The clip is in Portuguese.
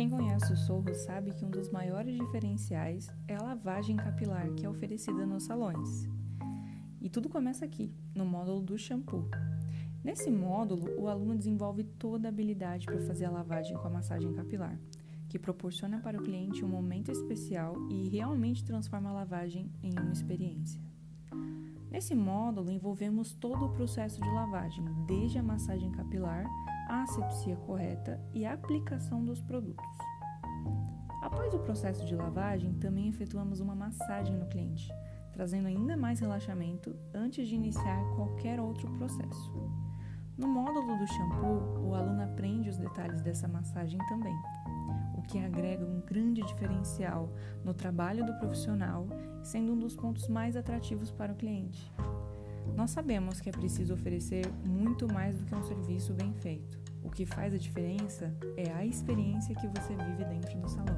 Quem conhece o sorro sabe que um dos maiores diferenciais é a lavagem capilar que é oferecida nos salões. E tudo começa aqui, no módulo do shampoo. Nesse módulo, o aluno desenvolve toda a habilidade para fazer a lavagem com a massagem capilar, que proporciona para o cliente um momento especial e realmente transforma a lavagem em uma experiência. Nesse módulo, envolvemos todo o processo de lavagem, desde a massagem capilar, a asepsia correta e a aplicação dos produtos. Após o processo de lavagem, também efetuamos uma massagem no cliente, trazendo ainda mais relaxamento antes de iniciar qualquer outro processo. No módulo do shampoo, o aluno aprende os detalhes dessa massagem também, o que agrega um grande diferencial no trabalho do profissional, sendo um dos pontos mais atrativos para o cliente. Nós sabemos que é preciso oferecer muito mais do que um serviço bem feito. O que faz a diferença é a experiência que você vive dentro do salão.